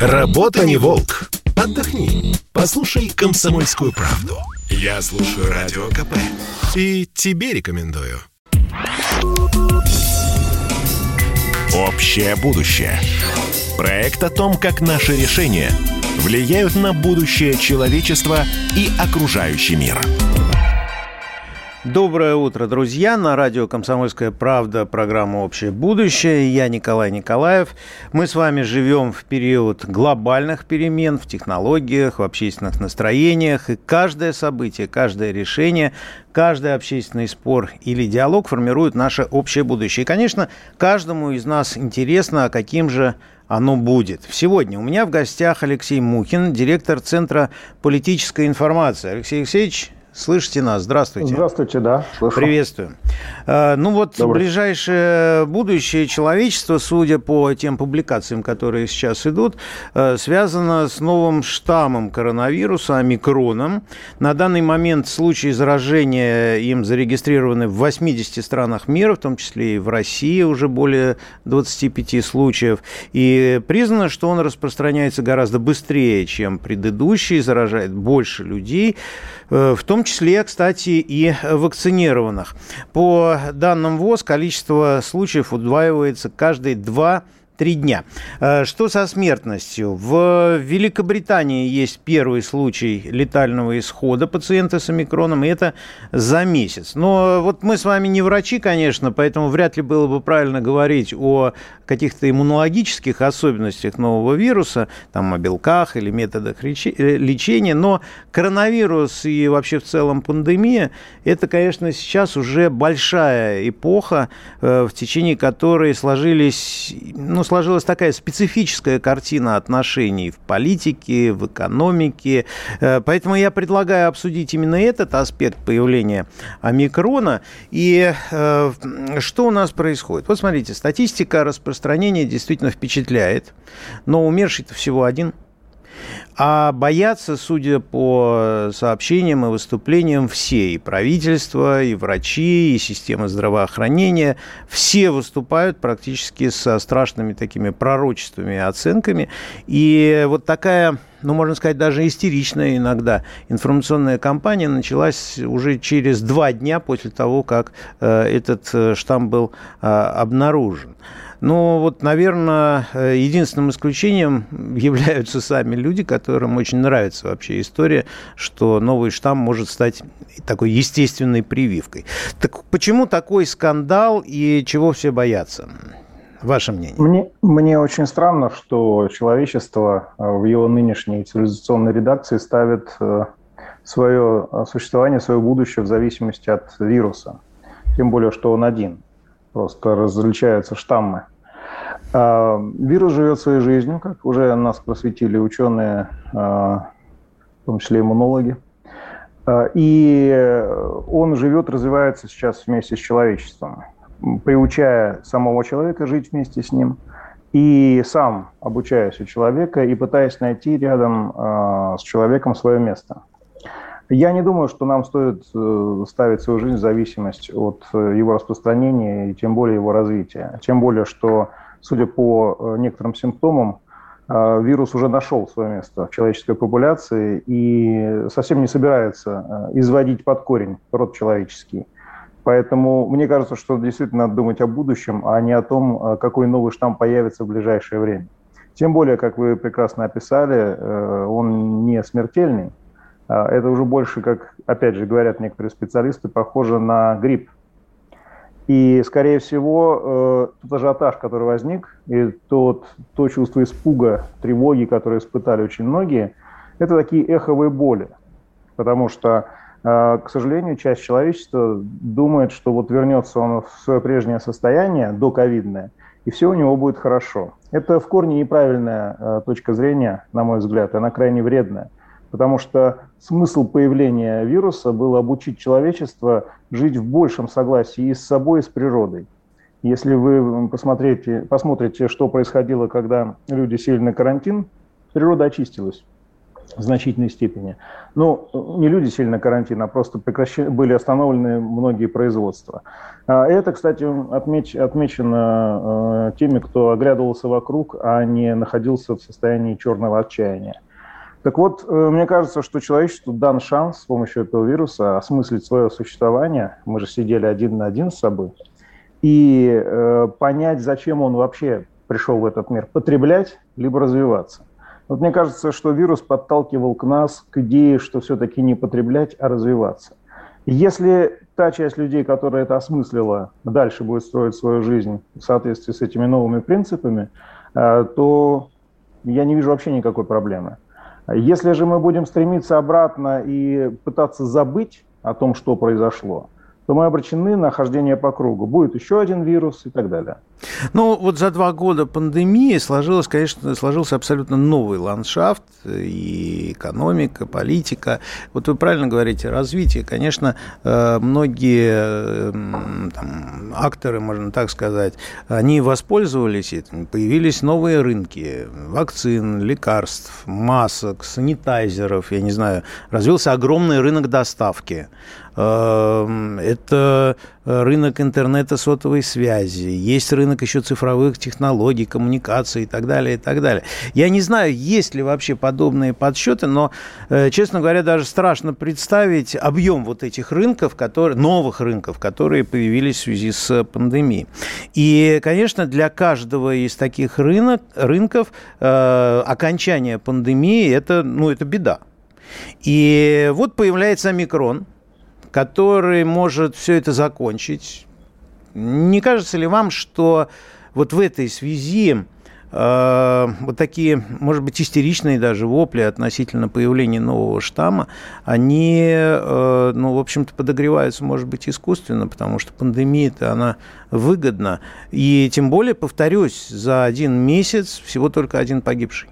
Работа не волк. Отдохни. Послушай комсомольскую правду. Я слушаю радио КП. И тебе рекомендую. Общее будущее. Проект о том, как наши решения влияют на будущее человечества и окружающий мир. Доброе утро, друзья! На радио «Комсомольская правда» программа «Общее будущее». Я Николай Николаев. Мы с вами живем в период глобальных перемен в технологиях, в общественных настроениях. И каждое событие, каждое решение, каждый общественный спор или диалог формирует наше общее будущее. И, конечно, каждому из нас интересно, а каким же оно будет. Сегодня у меня в гостях Алексей Мухин, директор Центра политической информации. Алексей Алексеевич, Слышите нас? Здравствуйте. Здравствуйте, да. Слышу. Приветствую. А, ну вот Добрый. ближайшее будущее человечества, судя по тем публикациям, которые сейчас идут, э, связано с новым штаммом коронавируса, омикроном. На данный момент случаи заражения им зарегистрированы в 80 странах мира, в том числе и в России уже более 25 случаев. И признано, что он распространяется гораздо быстрее, чем предыдущий, заражает больше людей. Э, в том числе, кстати, и вакцинированных. По данным ВОЗ, количество случаев удваивается каждые два Три дня. Э, что со смертностью? В Великобритании есть первый случай летального исхода пациента с омикроном, и это за месяц. Но вот мы с вами не врачи, конечно, поэтому вряд ли было бы правильно говорить о каких-то иммунологических особенностях нового вируса, там о белках или методах э, лечения, но коронавирус и вообще в целом пандемия, это, конечно, сейчас уже большая эпоха, э, в течение которой сложились, ну, сложилась такая специфическая картина отношений в политике, в экономике. Э, поэтому я предлагаю обсудить именно этот аспект появления омикрона. И э, что у нас происходит? Вот смотрите, статистика распространения действительно впечатляет, но умерший-то всего один – а боятся, судя по сообщениям и выступлениям, все, и правительство, и врачи, и система здравоохранения, все выступают практически со страшными такими пророчествами и оценками. И вот такая ну, можно сказать, даже истеричная иногда информационная кампания началась уже через два дня после того, как э, этот э, штамм был э, обнаружен. Но вот, наверное, э, единственным исключением являются сами люди, которым очень нравится вообще история, что новый штамм может стать такой естественной прививкой. Так почему такой скандал и чего все боятся? Ваше мнение? Мне, мне очень странно, что человечество э, в его нынешней цивилизационной редакции ставит э, свое существование, свое будущее в зависимости от вируса. Тем более, что он один. Просто различаются штаммы. А, вирус живет своей жизнью, как уже нас просветили ученые, а, в том числе иммунологи. А, и он живет, развивается сейчас вместе с человечеством, приучая самого человека жить вместе с ним и сам обучаясь у человека и пытаясь найти рядом с человеком свое место. Я не думаю, что нам стоит э, ставить свою жизнь в зависимость от э, его распространения и тем более его развития. Тем более, что судя по э, некоторым симптомам, вирус уже нашел свое место в человеческой популяции и совсем не собирается изводить под корень род человеческий. Поэтому мне кажется, что действительно надо думать о будущем, а не о том, какой новый штамм появится в ближайшее время. Тем более, как вы прекрасно описали, он не смертельный. Это уже больше, как, опять же, говорят некоторые специалисты, похоже на грипп. И, скорее всего, э, тот ажиотаж, который возник, и тот, то чувство испуга, тревоги, которые испытали очень многие, это такие эховые боли. Потому что, э, к сожалению, часть человечества думает, что вот вернется он в свое прежнее состояние, доковидное, и все у него будет хорошо. Это в корне неправильная э, точка зрения, на мой взгляд, она крайне вредная потому что смысл появления вируса был обучить человечество жить в большем согласии и с собой, и с природой. Если вы посмотрите, посмотрите, что происходило, когда люди сели на карантин, природа очистилась. в значительной степени. Ну, не люди сели на карантин, а просто прекращены, были остановлены многие производства. А это, кстати, отмеч, отмечено э, теми, кто оглядывался вокруг, а не находился в состоянии черного отчаяния. Так вот, э, мне кажется, что человечеству дан шанс с помощью этого вируса осмыслить свое существование. Мы же сидели один на один с собой. И э, понять, зачем он вообще пришел в этот мир. Потреблять, либо развиваться. Вот мне кажется, что вирус подталкивал к нас, к идее, что все-таки не потреблять, а развиваться. Если та часть людей, которая это осмыслила, дальше будет строить свою жизнь в соответствии с этими новыми принципами, э, то я не вижу вообще никакой проблемы. Если же мы будем стремиться обратно и пытаться забыть о том, что произошло, то мы обречены на хождение по кругу. Будет еще один вирус и так далее. Ну, вот за два года пандемии сложилось, конечно, сложился абсолютно новый ландшафт, и экономика, политика. Вот вы правильно говорите, развитие. Конечно, э, многие там, акторы, можно так сказать, они воспользовались этим. Появились новые рынки вакцин, лекарств, масок, санитайзеров, я не знаю. Развился огромный рынок доставки. Эм, это рынок интернета сотовой связи, есть рынок еще цифровых технологий, коммуникаций и так далее, и так далее. Я не знаю, есть ли вообще подобные подсчеты, но, э, честно говоря, даже страшно представить объем вот этих рынков, которые, новых рынков, которые появились в связи с пандемией. И, конечно, для каждого из таких рынок, рынков э, окончание пандемии это, ну, это беда. И вот появляется омикрон, который может все это закончить. Не кажется ли вам, что вот в этой связи э, вот такие, может быть, истеричные даже вопли относительно появления нового штамма, они, э, ну, в общем-то, подогреваются, может быть, искусственно, потому что пандемия-то, она выгодна. И тем более, повторюсь, за один месяц всего только один погибший.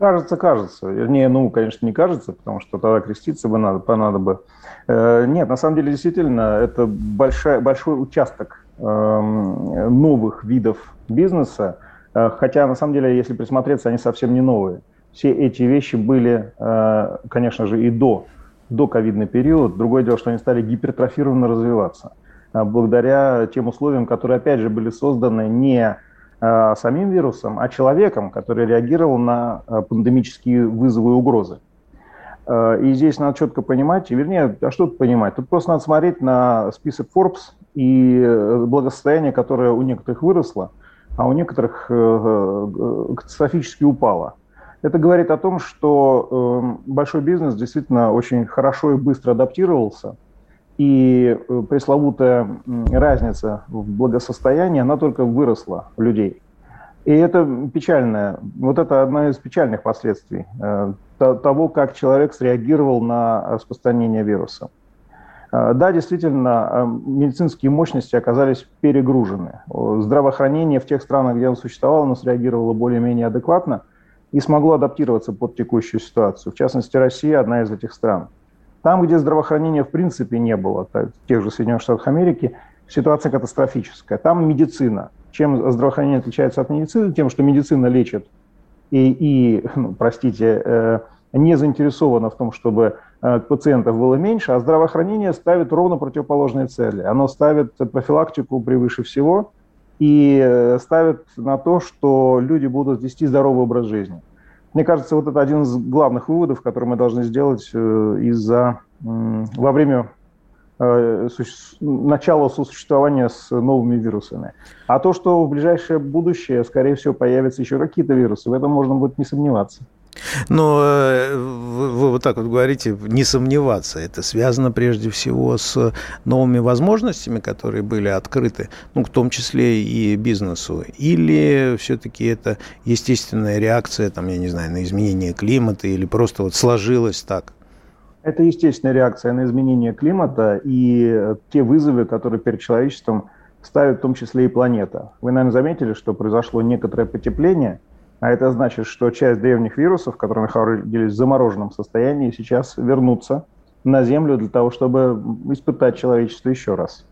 Кажется, кажется. Вернее, ну, конечно, не кажется, потому что тогда креститься бы надо, понадо бы. Э, нет, на самом деле, действительно, это большая, большой участок эм, новых видов бизнеса, э, хотя, на самом деле, если присмотреться, они совсем не новые. Все эти вещи были, э, конечно же, и до, до ковидный период. Другое дело, что они стали гипертрофированно развиваться благодаря тем условиям, которые, опять же, были созданы не самим вирусом, а человеком, который реагировал на э, пандемические вызовы и угрозы. Э, и здесь надо четко понимать, вернее, а что тут понимать? Тут просто надо смотреть на список Forbes и благосостояние, которое у некоторых выросло, а у некоторых катастрофически упало. Это говорит о том, что большой бизнес действительно очень хорошо и быстро адаптировался – и э, пресловутая разница в благосостоянии, она только выросла у людей. И это печальное, вот это одна из печальных последствий э, того, как человек среагировал на распространение вируса. Э, да, действительно, медицинские мощности оказались перегружены. Здравоохранение в тех странах, где оно существовало, оно среагировало более-менее адекватно и смогло адаптироваться под текущую ситуацию. В частности, Россия одна из этих стран – там, где здравоохранения в принципе не было, в тех же Соединенных Штатах Америки, ситуация катастрофическая. Там медицина. Чем здравоохранение отличается от медицины? Тем, что медицина лечит и, и ну, простите, э, не заинтересована в том, чтобы э, пациентов было меньше, а здравоохранение ставит ровно противоположные цели. Оно ставит профилактику превыше всего и э, ставит на то, что люди будут вести здоровый образ жизни. Мне кажется, вот это один из главных выводов, который мы должны сделать э, из-за во время э, начала сосуществования с новыми вирусами. А то, что в ближайшее будущее, скорее всего, появятся еще какие-то вирусы, в этом можно будет не сомневаться. Но э, вы вот так вот говорите, не сомневаться. Это связано прежде всего с новыми возможностями, которые были открыты, ну, в том числе и бизнесу. Или все-таки это естественная реакция, там, я не знаю, на изменение климата, или просто вот сложилось так? Это естественная реакция на изменение климата и те вызовы, которые перед человечеством ставит в том числе и планета. Вы, наверное, заметили, что произошло некоторое потепление – а это значит, что часть древних вирусов, которые находились в замороженном состоянии, сейчас вернутся на Землю для того, чтобы испытать человечество еще раз.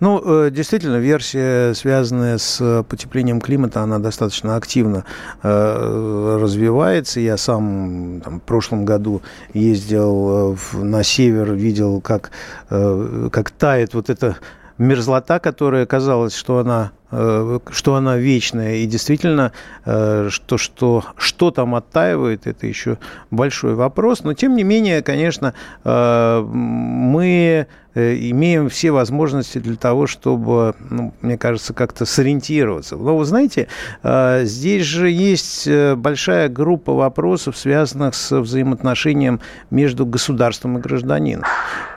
Ну, э, действительно, версия, связанная с потеплением климата, она достаточно активно э, развивается. Я сам там, в прошлом году ездил на север, видел, как, как тает вот эта мерзлота, которая казалось, что она Э, что она вечная, и действительно, э, что, что, что там оттаивает, это еще большой вопрос. Но, тем не менее, конечно, э, мы имеем все возможности для того, чтобы, ну, мне кажется, как-то сориентироваться. Но вы знаете, здесь же есть большая группа вопросов, связанных с взаимоотношением между государством и гражданином.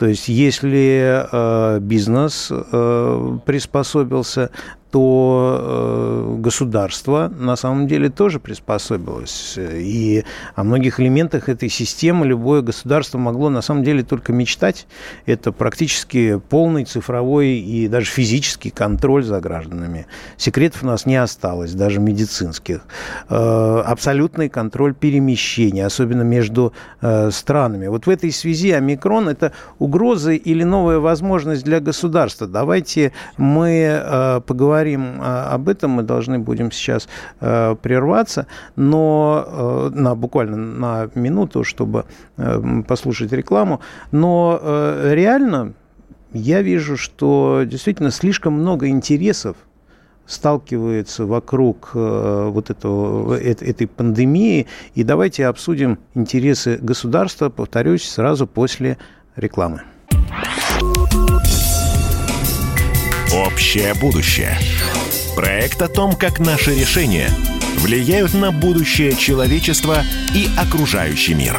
То есть, если бизнес приспособился то э, государство на самом деле тоже приспособилось. И о многих элементах этой системы любое государство могло на самом деле только мечтать. Это практически полный цифровой и даже физический контроль за гражданами. Секретов у нас не осталось, даже медицинских. Э, абсолютный контроль перемещения, особенно между э, странами. Вот в этой связи омикрон – это угроза или новая возможность для государства. Давайте мы поговорим поговорим а, об этом, мы должны будем сейчас э, прерваться, но э, на, буквально на минуту, чтобы э, послушать рекламу. Но реально я вижу, что действительно слишком много интересов сталкивается вокруг вот этого, этой пандемии. И давайте обсудим интересы государства, повторюсь, сразу после рекламы. Общее будущее. Проект о том, как наши решения влияют на будущее человечества и окружающий мир.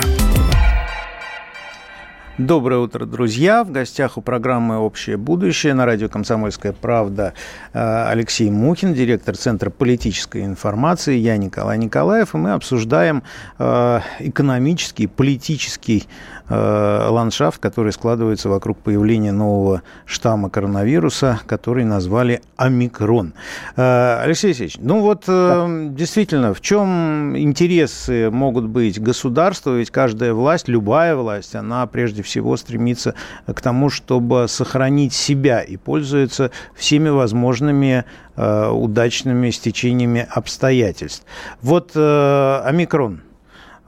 Доброе утро, друзья. В гостях у программы «Общее будущее» на радио «Комсомольская правда» э, Алексей Мухин, директор Центра политической информации, я Николай Николаев, и мы обсуждаем э, экономический, политический Э, ландшафт, который складывается вокруг появления нового штамма коронавируса, который назвали омикрон. Э, Алексей Алексеевич, ну вот э, действительно, в чем интересы могут быть государства? Ведь каждая власть, любая власть, она прежде всего стремится к тому, чтобы сохранить себя и пользуется всеми возможными удачными стечениями обстоятельств. Вот омикрон – Э,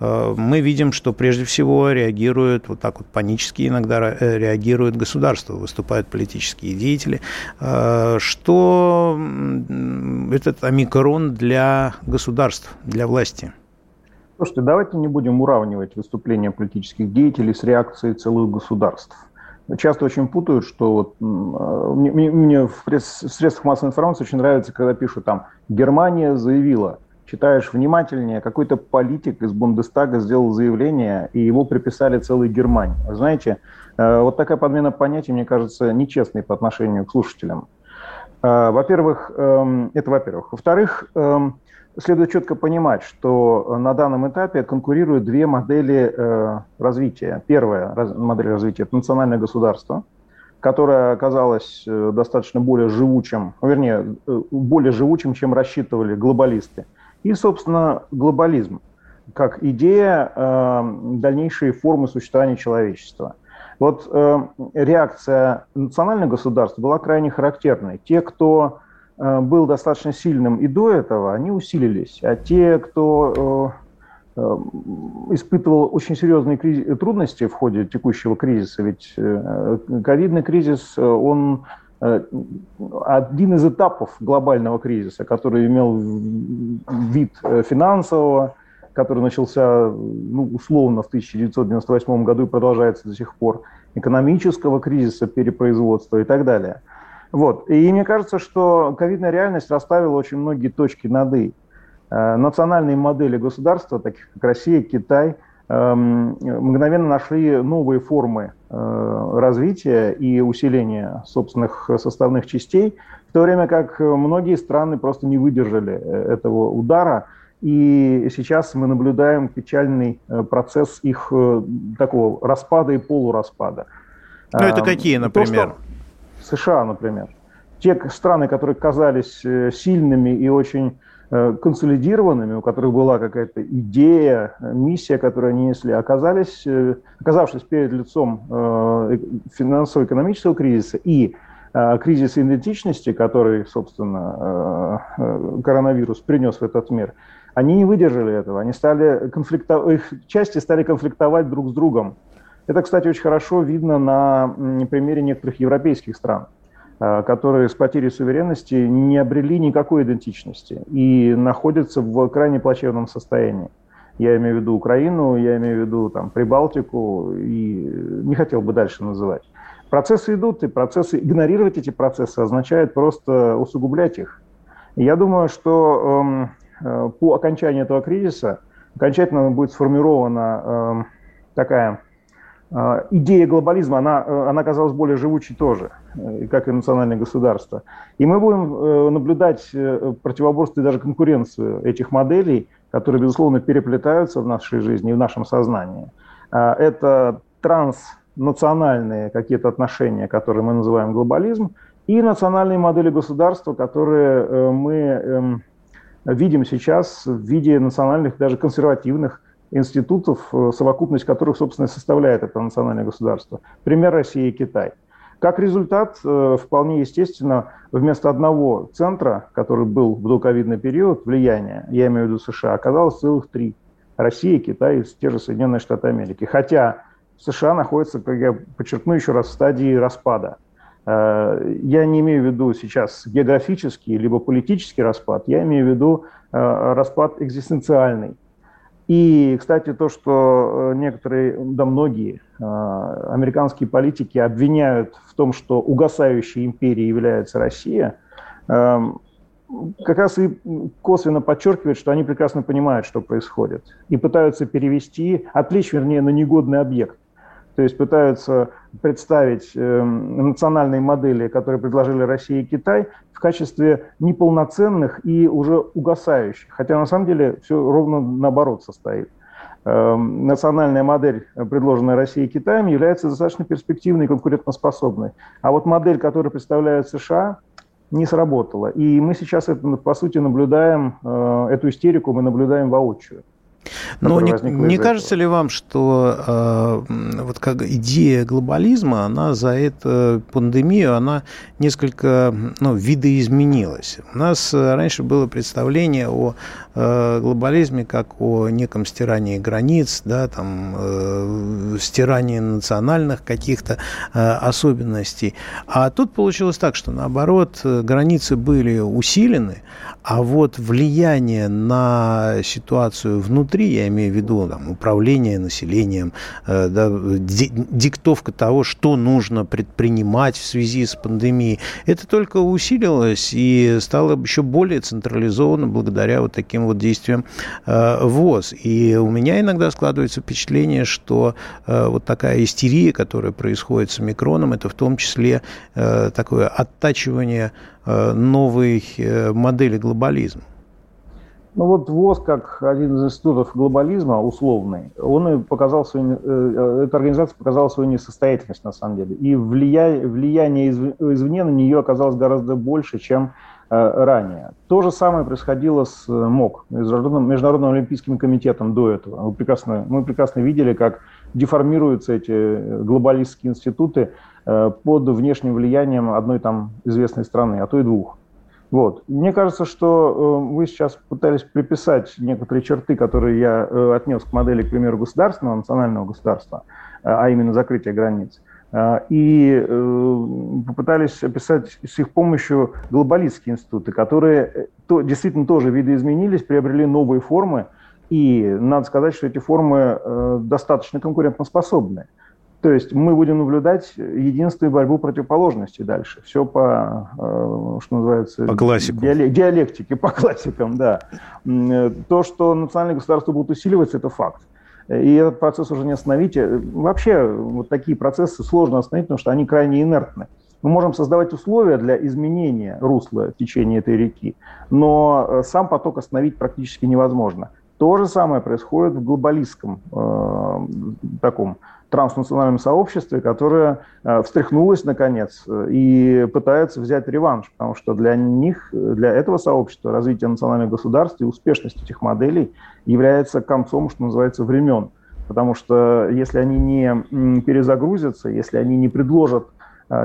мы видим, что прежде всего реагируют, вот так вот панически иногда э, реагирует государство, выступают политические деятели. Э, что этот омикрон для государств, для власти? Слушайте, давайте не будем уравнивать выступления политических деятелей с реакцией целых государств. Часто очень путают, что вот мне, мне в средствах массовой информации очень нравится, когда пишут там «Германия заявила», читаешь внимательнее, какой-то политик из Бундестага сделал заявление, и его приписали целой Германии. знаете, э, вот такая подмена понятий, мне кажется, нечестной по отношению к слушателям. Э, во-первых, эм, это во-первых. Во-вторых, эм, следует четко понимать, что на данном этапе конкурируют две модели э, развития. Первая модель развития – это национальное государство, которое оказалось достаточно более живучим, вернее, более живучим, чем рассчитывали глобалисты – и, собственно, глобализм как идея э, дальнейшей формы существования человечества. Вот э, реакция национальных государств была крайне характерной. Те, кто э, был достаточно сильным и до этого, они усилились, а те, кто э, э, испытывал очень серьезные криз... трудности в ходе текущего кризиса, ведь э, ковидный кризис, э, он один из этапов глобального кризиса, который имел вид э, финансового, который начался ну, условно в 1998 году и продолжается до сих пор, экономического кризиса, перепроизводства и так далее. Вот. И мне кажется, что ковидная реальность расставила очень многие точки над «и». Э, национальные модели государства, таких как Россия, Китай – мгновенно нашли новые формы э, развития и усиления собственных составных частей, в то время как многие страны просто не выдержали э, этого удара, и сейчас мы наблюдаем печальный э, процесс их такого распада и полураспада. Ну, это какие, например? То, что США, например. Те страны, которые казались сильными и очень консолидированными, у которых была какая-то идея, миссия, которую они несли, оказались, э, оказавшись перед лицом э, финансово-экономического кризиса и кризис идентичности, который, собственно, коронавирус принес в этот мир, они не выдержали этого. Они стали конфликтовать, их части стали конфликтовать друг с другом. Это, кстати, очень хорошо видно на примере некоторых европейских стран, э, которые с потерей суверенности не обрели никакой идентичности и находятся в крайне плачевном состоянии. Я имею в виду Украину, я имею в виду там, Прибалтику, и не хотел бы дальше называть. Процессы идут, и процессы, игнорировать эти процессы означает просто усугублять их. я думаю, что эм, э, по окончании этого кризиса окончательно будет сформирована э, такая идея глобализма, она, э, она оказалась более живучей тоже, э, как и национальное государство. И мы будем э, наблюдать противоборство и даже конкуренцию этих моделей, которые, безусловно, переплетаются в нашей жизни и в нашем сознании. А, это транснациональные какие-то отношения, которые мы называем глобализм, и национальные модели государства, которые мы эм, видим сейчас в виде национальных, даже консервативных институтов, э, совокупность которых, собственно, составляет это национальное государство. Пример России и Китай. Как результат, э, вполне естественно, вместо одного центра, который был в доковидный период влияния, я имею в виду США, оказалось целых три. Россия, Китай и те же Соединенные Штаты Америки. Хотя США находится, как я подчеркну еще раз, в стадии распада. Э, я не имею в виду сейчас географический либо политический распад, я имею в виду распад экзистенциальный. И, кстати, то, что э, некоторые, да многие э, американские политики обвиняют в том, что угасающей империей является Россия, эм, как раз и косвенно подчеркивает, что они прекрасно понимают, что происходит, и пытаются перевести, отвлечь, вернее, на негодный объект. То есть пытаются представить э, национальные модели, которые предложили Россия и Китай, в качестве неполноценных и уже угасающих. Хотя на самом деле все ровно наоборот состоит. Э, национальная модель, предложенная Россией и Китаем, является достаточно перспективной и конкурентоспособной. А вот модель, которую представляют США, не сработала. И мы сейчас, это, по сути, наблюдаем, э, эту истерику мы наблюдаем воочию. Но не, не кажется ли вам, что э, вот как идея глобализма, она за эту пандемию, она несколько ну, видоизменилась? У нас раньше было представление о э, глобализме как о неком стирании границ, да, там, э, стирании национальных каких-то э, особенностей. А тут получилось так, что наоборот, границы были усилены, а вот влияние на ситуацию внутри, я имею в виду там, управление населением, э, да, диктовка того, что нужно предпринимать в связи с пандемией, это только усилилось и стало еще более централизованно благодаря вот таким вот действиям э, ВОЗ. И у меня иногда складывается впечатление, что э, вот такая истерия, которая происходит с микроном, это в том числе такое оттачивание новой модели глобализма? Ну вот ВОЗ, как один из институтов глобализма, условный, он показал свою, э, эта организация показала свою несостоятельность на самом деле. И влияние, влияние извне на нее оказалось гораздо больше, чем ранее. То же самое происходило с МОК, Международным, Международным Олимпийским комитетом до этого. Мы прекрасно, мы прекрасно видели, как деформируются эти глобалистские институты Э, под внешним влиянием одной там известной страны, а то и двух. Вот. Мне кажется, что э, вы сейчас пытались приписать некоторые черты, которые я э, отнес к модели, к примеру, государственного, национального государства, а именно закрытие границ, и попытались описать с их помощью глобалистские институты, которые то, действительно тоже видоизменились, приобрели новые формы, и надо сказать, что эти формы достаточно конкурентоспособны. То есть мы будем наблюдать единственную борьбу противоположностей дальше. Все по, э, что называется... По классику. Диалектике, по классикам, да. То, что национальные государства будут усиливаться, это факт. И этот процесс уже не остановить. Вообще вот такие процессы сложно остановить, потому что они крайне инертны. Мы можем создавать условия для изменения русла течения этой реки, но э, сам поток остановить практически невозможно. То же самое происходит в глобалистском э, таком транснациональном сообществе, которое э, встряхнулось наконец э, и пытается взять реванш, потому что для них, для этого сообщества развитие национальных государств и успешность этих моделей является концом, что называется, времен. Потому что если они не перезагрузятся, если они не предложат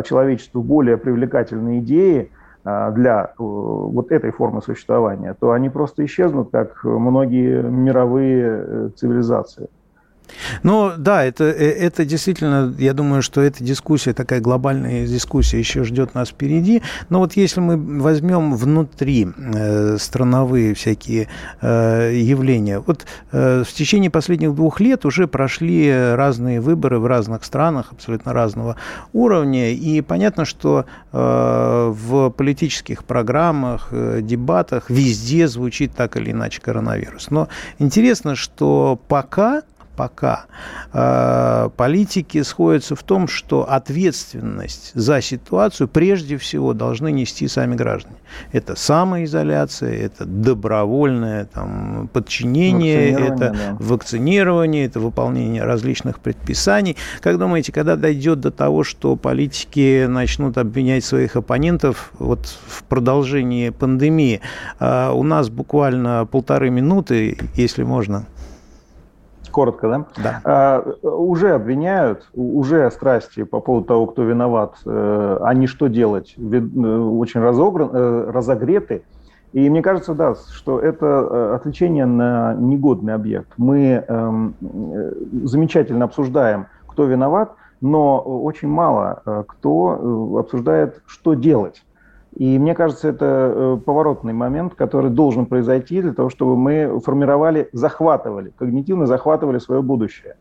человечеству более привлекательные идеи для вот этой формы существования, то они просто исчезнут, как многие мировые цивилизации. Ну да, это, э, это действительно, я думаю, что эта дискуссия, такая глобальная дискуссия еще ждет нас впереди. Но вот если мы возьмем внутри э, страновые всякие э, явления, вот э, в течение последних двух лет уже прошли разные выборы в разных странах, абсолютно разного уровня, и понятно, что э, в политических программах, э, дебатах везде звучит так или иначе коронавирус. Но интересно, что пока пока э, политики сходятся в том, что ответственность за ситуацию прежде всего должны нести сами граждане. Это самоизоляция, это добровольное там, подчинение, это да. вакцинирование, это выполнение различных предписаний. Как думаете, когда дойдет до того, что политики начнут обвинять своих оппонентов вот в продолжении пандемии, э, у нас буквально полторы минуты, если можно. Коротко, да? Да. А, уже обвиняют, уже страсти по поводу того, кто виноват, э, а не что делать, э, очень разогран, э, разогреты. И мне кажется, да, что это отвлечение на негодный объект. Мы эм, замечательно обсуждаем, кто виноват, но очень мало кто обсуждает, что делать. И мне кажется, это э, поворотный момент, который должен произойти для того, чтобы мы формировали, захватывали, когнитивно захватывали свое будущее.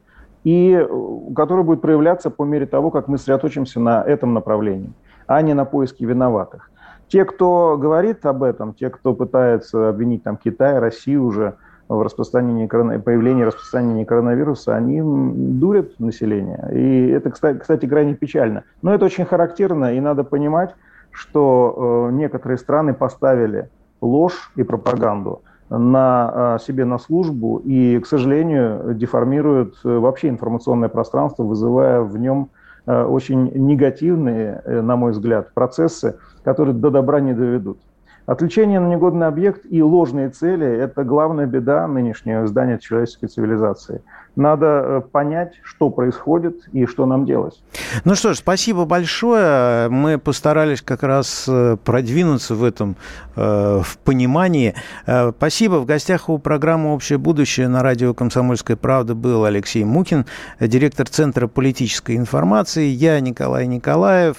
И э, который будет проявляться по мере того, как мы сосредоточимся на этом направлении, а не на поиске виноватых. Те, кто говорит об этом, те, кто пытается обвинить там, Китай, Россию уже в распространении, появлении распространения коронавируса, они дурят население. И это, кстати, кстати, крайне печально. Но это очень характерно, и надо понимать, что э, некоторые страны поставили ложь и пропаганду на э, себе на службу и, к сожалению, деформируют э, вообще информационное пространство, вызывая в нем очень негативные, на мой взгляд, процессы, которые до добра не доведут. Отвлечение на негодный объект и ложные цели – это главная беда нынешнего здания человеческой цивилизации – надо э, понять, что происходит и что нам делать. Ну что ж, спасибо большое. Мы постарались как раз э, продвинуться в этом, э, в понимании. Спасибо. В гостях у программы «Общее будущее» на радио «Комсомольская правда» был Алексей Мукин, директор Центра политической информации. Я Николай Николаев.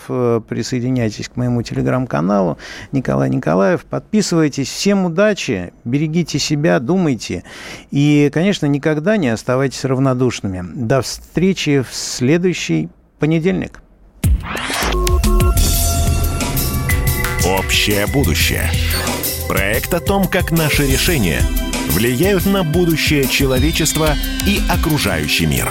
Присоединяйтесь к моему телеграм-каналу Николай Николаев. Подписывайтесь. Всем удачи, берегите себя, думайте. И, конечно, никогда не оставайтесь оставайтесь равнодушными. До встречи в следующий понедельник. Общее будущее. Проект о том, как наши решения влияют на будущее человечества и окружающий мир.